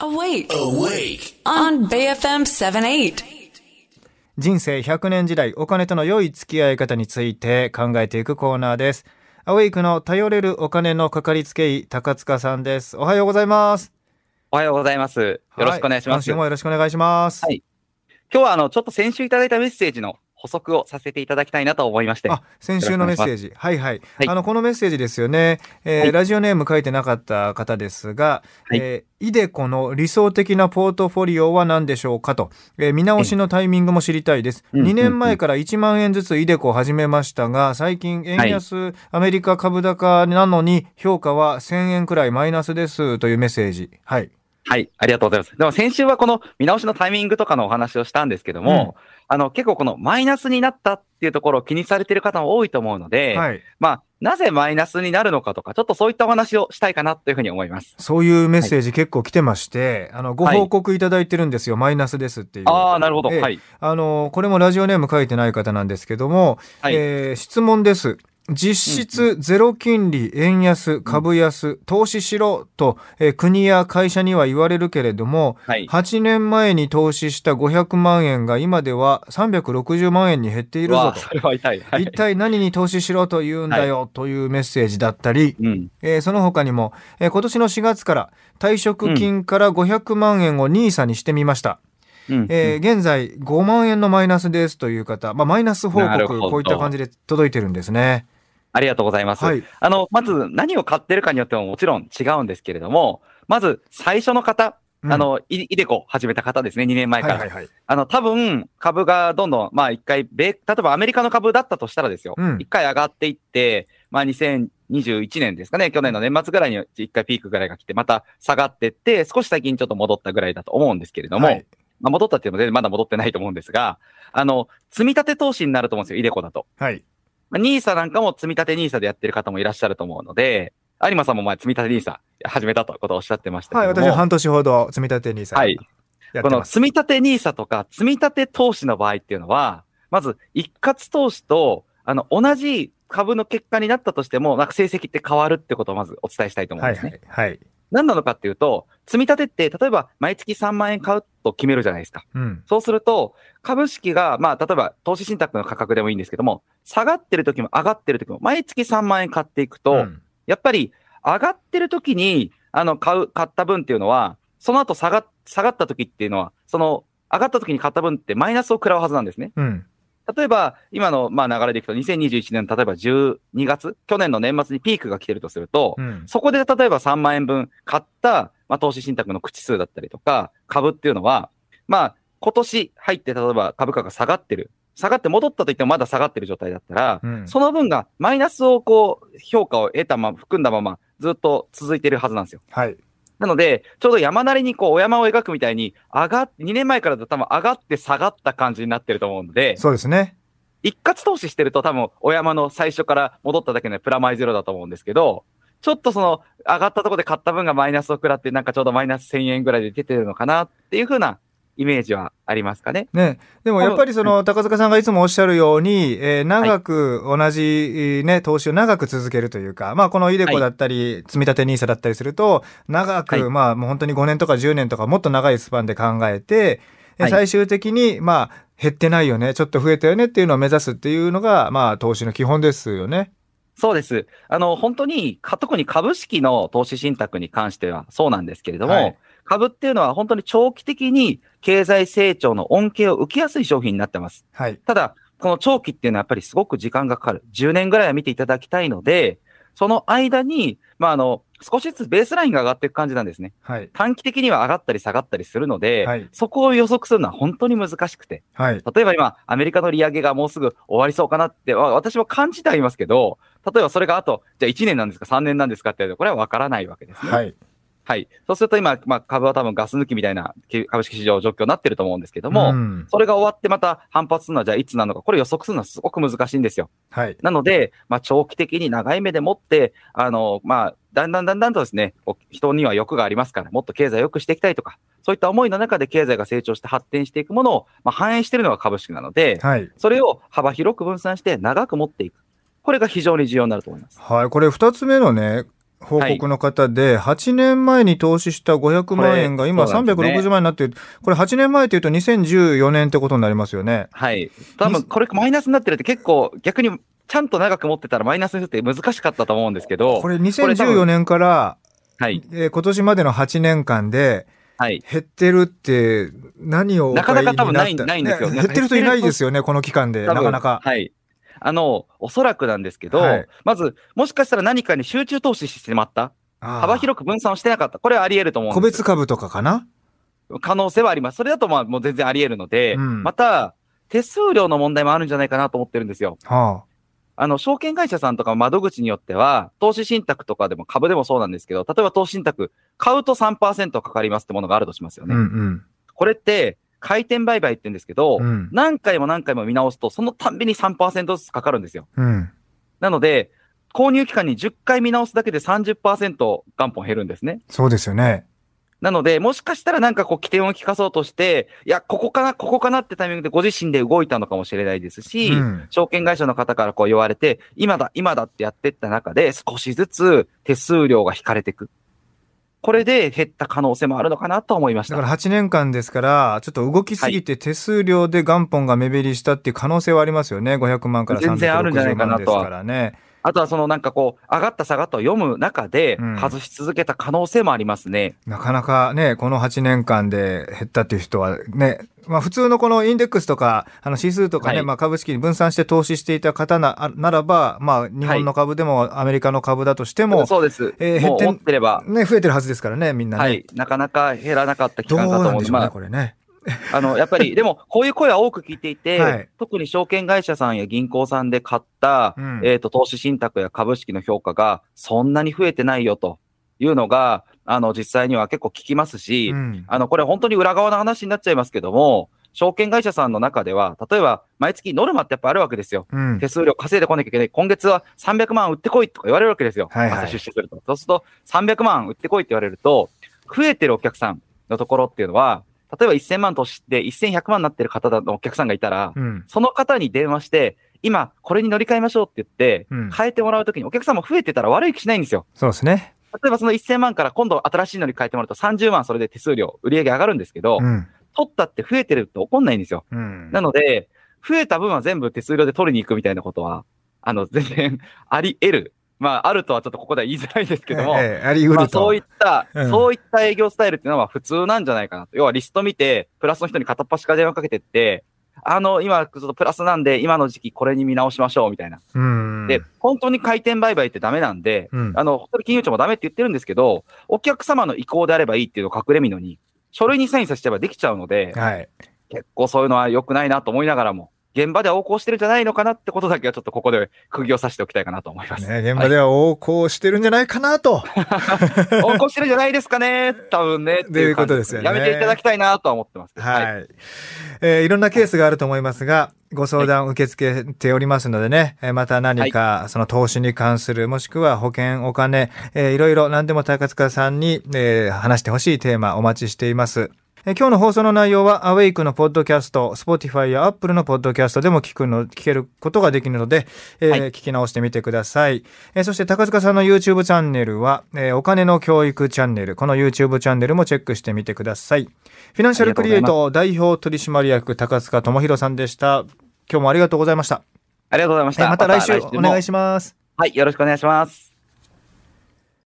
Awake. Awake. On BFM 78. 人生100年時代お金との良い付き合い方について考えていくコーナーですアウェイクの頼れるお金のかかりつけ医高塚さんですおはようございますおはようございます。よろしくお願いします。は今週もよろしくお願いします、はい今日はあの、ちょっと先週いただいたメッセージの補足をさせていただきたいなと思いまして。あ先週のメッセージ。はいはい、はい。あのこのメッセージですよね、えーはい。ラジオネーム書いてなかった方ですが、はい。えーイデコの理想的なポートフォリオは何でしょうかと、えー見直しのタイミングも知りたいです、うん。2年前から1万円ずつイデコを始めましたが最近円安、アメリカ株高なのに評価は1000円くらいマイナスですというメッセージ。はい。はい、ありがとうございます。でも先週はこの見直しのタイミングとかのお話をしたんですけども、あの、結構このマイナスになったっていうところを気にされている方も多いと思うので、はいまあ、なぜマイナスになるのかとか、ちょっとそういったお話をしたいかなというふうに思います。そういうメッセージ結構来てまして、あのご報告いただいてるんですよ、マイナスですっていうああ、なるほど。ええはい。あのこれもラジオネーム書いてない方なんですけども、はいえー質問です。実質ゼロ金利、円安、株安、投資しろと、えー国や会社には言われるけれども、はい。8年前に投資した500万円が今では360万円に減っているぞわあ、それは痛い。はと。い一。体何に投資しろと言うんだよというメッセージだったり、うん。えーその他にも、えー今年の4月から退職金から500万円を NISA にしてみました。うん。えー現在5万円のマイナスですという方、まあ、マイナス報告、こういった感じで届いてるんですね。ありがとうございます。はいあの、まず何を買ってるかによってももちろん違うんですけれども、まず最初の方、うんあの、イイデコ始めた方ですね、2年前から。はいはいはい。あの、多分、株がどんどん、まあ一回、米、例えばアメリカの株だったとしたらですよ。うん一回上がっていって、まあ2021年ですかね、去年の年末ぐらいに一回ピークぐらいが来て、また下がってって、少し最近ちょっと戻ったぐらいだと思うんですけれども、はいまあ戻ったっていうのでまだ戻ってないと思うんですが、あの、積み立て投資になると思うんですよ、イデコだと。はい。まあ、ニーサなんかも積み立てニーサでやってる方もいらっしゃると思うので、有馬さんも前積み立てニーサ始めたということをおっしゃってましたはい、けども、私半年ほど積み立て NISA はいこの。積み立てニーサとか積み立て投資の場合っていうのは、まず一括投資と、あの、同じ株の結果になったとしても、なんか成績って変わるってことをまずお伝えしたいと思うんはいですね。はいはい。何なのかっていうと、積み立てって、例えば毎月3万円買うと決めるじゃないですか。うん。そうすると、株式が、まあ、例えば投資信託の価格でもいいんですけども、下がってる時も上がってる時も、毎月3万円買っていくと、うんやっぱり上がってる時に、あの、買う、買った分っていうのは、その後下が、下がった時っていうのは、その、上がった時に買った分ってマイナスを食らうはずなんですね。うん。例えば、今の、まあ、流れでいくと、2021年の例えば12月、去年の年末にピークが来てるとすると、うん。そこで例えば3万円分買った、まあ、投資信託の口数だったりとか、株っていうのは、まあ、今年入って例えば株価が下がってる。下がって戻ったと言ってもまだ下がってる状態だったら、うんその分がマイナスをこう、評価を得たまま、含んだまま、ずっと続いてるはずなんですよ。はい。なので、ちょうど山なりにこう、お山を描くみたいに、上がっ、2年前からだと多分上がって下がった感じになってると思うので、そうですね。一括投資してると多分、お山の最初から戻っただけでプラマイゼロだと思うんですけど、ちょっとその、上がったところで買った分がマイナスを食らって、なんかちょうどマイナス1000円ぐらいで出てるのかなっていう風なイメージはありますかね？ね、でもやっぱりその高塚さんがいつもおっしゃるように、えー長く同じ、えーね、投資を長く続けるというか、まあこのイデコだったり、積み立て NISA だったりすると、長く、はい。まあもう本当に5年とか10年とかもっと長いスパンで考えて、えはい。最終的にまあ減ってないよね、ちょっと増えたよねっていうのを目指すっていうのが、まあ投資の基本ですよね。そうです。あの、本当に、か特に株式の投資信託に関してはそうなんですけれども、はい株っていうのは本当に長期的に経済成長の恩恵を受けやすい商品になってます。はい。ただ、この長期っていうのはやっぱりすごく時間がかかる。10年ぐらいは見ていただきたいので、その間に、まあ、あの、少しずつベースラインが上がっていく感じなんですね。はい。短期的には上がったり下がったりするので、はいそこを予測するのは本当に難しくて。はい。例えば今、アメリカの利上げがもうすぐ終わりそうかなって、わ私も感じてはいますけど、例えばそれがあと、じゃあ1年なんですか、3年なんですかってこれは分からないわけですね。はい。はい。そうすると今、まあ、株は多分ガス抜きみたいな株式市場状況になってると思うんですけども、うんそれが終わってまた反発するのはじゃあいつなのか、これ予測するのはすごく難しいんですよ。はい。なので、まあ、長期的に長い目でもって、あの、まあ、だんだんだんだんとですね、人には欲がありますから、もっと経済を良くしていきたいとか、そういった思いの中で経済が成長して発展していくものを、まあ、反映しているのが株式なので、はい。それを幅広く分散して長く持っていく。これが非常に重要になると思います。はい。これ二つ目のね、報告の方で、8年前に投資した500万円が今これそうなんですね360万円になってる。これ8年前っていうと2014年ってことになりますよね。はい。多分これマイナスになってるって結構逆にちゃんと長く持ってたらマイナスにするって難しかったと思うんですけど。これこれ多2014分年から、はい。えー今年までの8年間ではい。減ってるって何をおなかなか多分ないないんですよね減ってる人いないですよね、この期間で。なかなか。はい。あの、おそらくなんですけど、はいまず、もしかしたら何かに集中投資してしまった？幅幅広く分散をしてなかった？これはあり得ると思うん個です。別株とかかな？可能性はあります。それだとまあもう全然あり得るので、うんまた、手数料の問題もあるんじゃないかなと思ってるんですよ。はあの、証券会社さんとか窓口によっては、投資信託とかでも株でもそうなんですけど、例えば投資信託、買うと3%かかりますってものがあるとしますよあ。うね。んうん。これって、回転売買って言うんですけど、うん何回も何回も見直すと、そのたんびに3%ずつかかるんですよ。うん。なので、購入期間に10回見直すだけで30%元本減るんですね。そうですよね。なので、もしかしたらなんかこう起点を聞かそうとして、いや、ここかな、ここかなってタイミングでご自身で動いたのかもしれないですし、うん証券会社の方からこう言われて、今だ、今だってやってった中で、少しずつ手数料が引かれていく。これで減った可能性もあるのかなと思いました。だから8年間ですから、ちょっと動きすぎて手数料で元本が目減りしたっていう可能性はありますよね。500万から全然あるんじゃない360かなと。あとはそのなんかこう、上がった下がったを読む中でうん、外し続けた可能性もありますね。なかなかね、この8年間で減ったっていう人はね、まあ普通のこのインデックスとか、あの指数とかね、はい。まあ株式に分散して投資していた方なあならば、まあ日本の株でもアメリカの株だとしても、そうです。えー減ってってれば、ね、増えてるはずですからね、みんなね。はい、なかなか減らなかった期間だと思うんで、なんでしょうね、まあ、これね。あ。の、やっぱり、でも、こういう声は多く聞いていて、はい。特に証券会社さんや銀行さんで買った、うん。えっ、と、投資信託や株式の評価が、そんなに増えてないよというのが、あの、実際には結構聞きますし、うんあの、これ本当に裏側の話になっちゃいますけども、証券会社さんの中では、例えば、毎月ノルマってやっぱあるわけですよ。うん手数料稼いでこなきゃいけない。今月は300万売ってこいとか言われるわけですよ。はいはい朝出社すると。そうすると、300万売ってこいって言われると、増えてるお客さんのところっていうのは、例えば1000万投資して1100万になってる方のお客さんがいたら、うんその方に電話して、今、これに乗り換えましょうって言ってうん、変えてもらうときにお客さんも増えてたら悪い気しないんですよ。そうですね。例えばその1000万から今度新しいのに変えてもらうと30万それで手数料、売り上げ上がるんですけど、うん。取ったって増えてると怒んないんですよ。うんなので、増えた分は全部手数料で取りに行くみたいなことは、あの、全然 あり得る。まあ、あるとはちょっとここでは言いづらいですけども、ええありると。そういった、うんそういった営業スタイルっていうのは普通なんじゃないかなと。要はリスト見て、プラスの人に片っ端から電話かけてって、あの、今、ちょっとプラスなんで、今の時期これに見直しましょう、みたいな。うん。で、本当に回転売買ってダメなんで、うんあの、本当に金融庁もダメって言ってるんですけど、お客様の意向であればいいっていうのを隠れみのに、書類にサインさせちゃえばできちゃうので、はい。結構そういうのは良くないなと思いながらも、現場では横行してるんじゃないのかなってことだけはちょっとここで釘を刺しておきたいかなと思います。ね、現場では横行してるんじゃないかなと。横行してるんじゃないですかね 多分ね。っていう感じということですよねやめていただきたいなとは思ってます。はい。えーいろんなケースがあると思いますが、ご相談受け付けておりますのでね、えーまた何かその投資に関する、もしくは保険、お金、えーいろいろ何でも高塚さんに、えー話してほしいテーマお待ちしています。えー今日の放送の内容は、アウェイクのポッドキャスト、Spotify や Apple のポッドキャストでも聞くの、聞けることができるので、えーはい聞き直してみてください。えーそして高塚さんの YouTube チャンネルは、えーお金の教育チャンネル、この YouTube チャンネルもチェックしてみてください。フィナンシャルクリエイト代表取締役高塚智博さんでした。今日もありがとうございました。ありがとうございました。えーまた来週お願いし。ます。はい、よろしくお願いします。